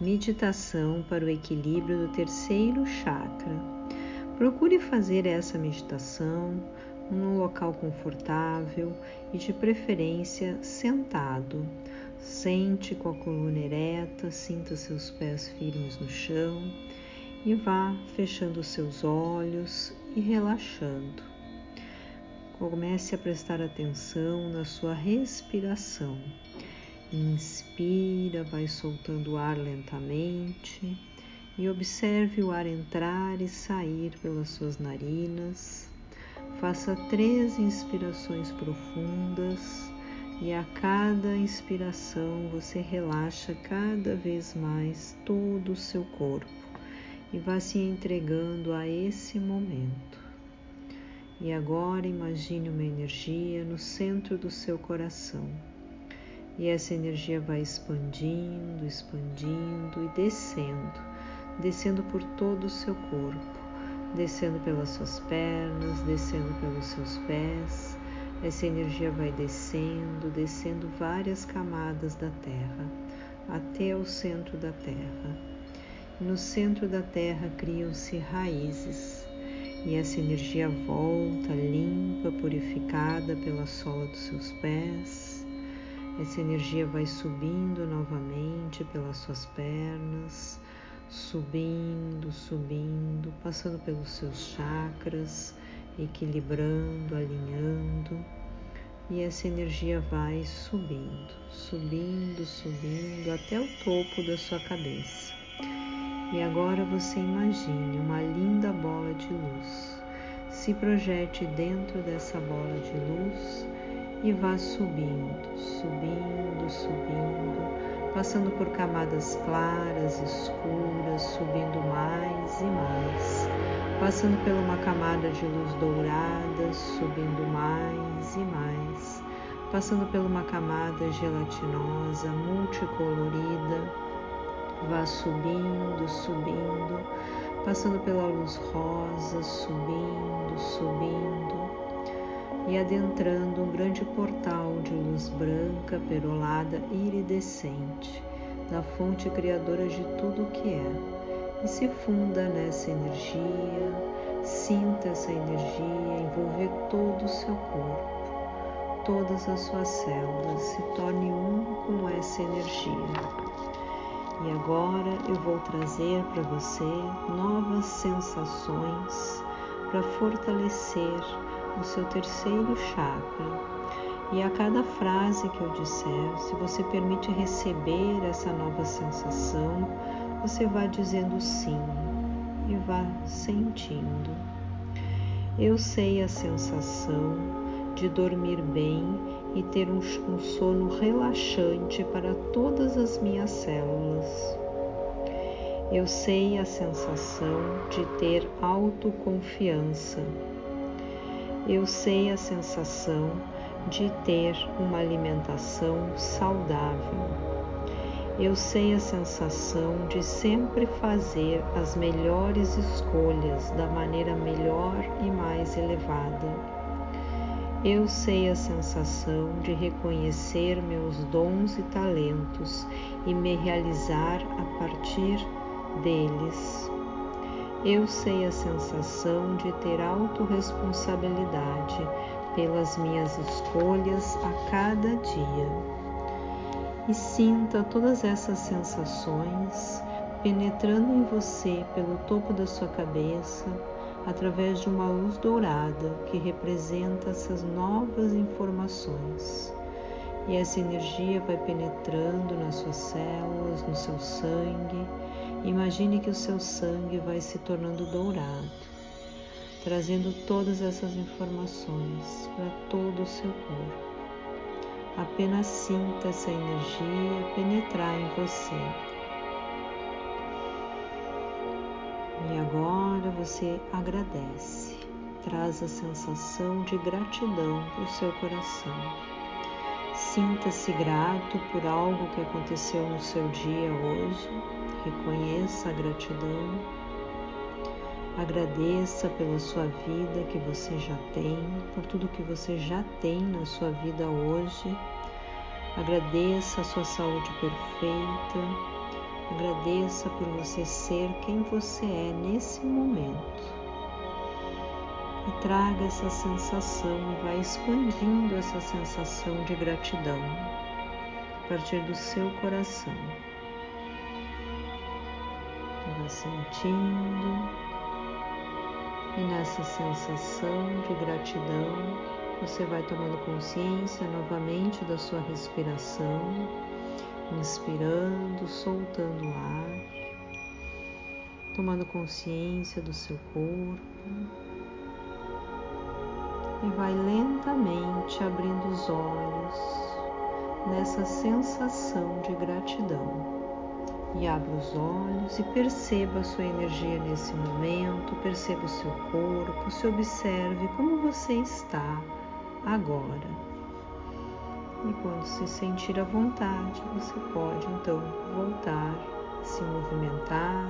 Meditação para o equilíbrio do terceiro chakra. Procure fazer essa meditação num local confortável e de preferência sentado. Sente com a coluna ereta, sinta seus pés firmes no chão e vá fechando seus olhos e relaxando. Comece a prestar atenção na sua respiração. Inspira, vai soltando o ar lentamente e observe o ar entrar e sair pelas suas narinas. Faça três inspirações profundas e a cada inspiração você relaxa cada vez mais todo o seu corpo e vá se entregando a esse momento. E agora imagine uma energia no centro do seu coração. E essa energia vai expandindo, expandindo e descendo, descendo por todo o seu corpo, descendo pelas suas pernas, descendo pelos seus pés. Essa energia vai descendo, descendo várias camadas da Terra, até o centro da Terra. No centro da Terra criam-se raízes e essa energia volta limpa, purificada pela sola dos seus pés. Essa energia vai subindo novamente pelas suas pernas, subindo, subindo, passando pelos seus chakras, equilibrando, alinhando. E essa energia vai subindo, subindo, subindo até o topo da sua cabeça. E agora você imagine uma linda bola de luz. Se projete dentro dessa bola de luz e vá subindo, subindo, subindo, passando por camadas claras, escuras, subindo mais e mais, passando por uma camada de luz dourada, subindo mais e mais, passando por uma camada gelatinosa, multicolorida Vá subindo, subindo, passando pela luz rosa, subindo, subindo e adentrando um grande portal de luz branca, perolada, iridescente, da fonte criadora de tudo o que é. E se funda nessa energia, sinta essa energia envolver todo o seu corpo, todas as suas células, se torne um com essa energia. E agora eu vou trazer para você novas sensações para fortalecer o seu terceiro chakra. E a cada frase que eu disser, se você permite receber essa nova sensação, você vai dizendo sim e vá sentindo. Eu sei a sensação de dormir bem e ter um, um sono relaxante para todas as minhas células. Eu sei a sensação de ter autoconfiança. Eu sei a sensação de ter uma alimentação saudável. Eu sei a sensação de sempre fazer as melhores escolhas da maneira melhor e mais elevada. Eu sei a sensação de reconhecer meus dons e talentos e me realizar a partir deles. Eu sei a sensação de ter autorresponsabilidade pelas minhas escolhas a cada dia. E sinta todas essas sensações penetrando em você pelo topo da sua cabeça através de uma luz dourada que representa essas novas informações. E essa energia vai penetrando nas suas células, no seu sangue. Imagine que o seu sangue vai se tornando dourado, trazendo todas essas informações para todo o seu corpo. Apenas sinta essa energia penetrar em você. E agora você agradece, traz a sensação de gratidão para o seu coração. Sinta-se grato por algo que aconteceu no seu dia hoje, reconheça a gratidão, agradeça pela sua vida que você já tem, por tudo que você já tem na sua vida hoje. Agradeça a sua saúde perfeita, Agradeça por você ser quem você é nesse momento. E traga essa sensação e vai expandindo essa sensação de gratidão a partir do seu coração. Vá sentindo e nessa sensação de gratidão você vai tomando consciência novamente da sua respiração inspirando, soltando o ar, tomando consciência do seu corpo e vai lentamente abrindo os olhos nessa sensação. E abra os olhos e perceba a sua energia nesse momento, perceba o seu corpo, se observe como você está agora. E quando se sentir à vontade, você pode então voltar, se movimentar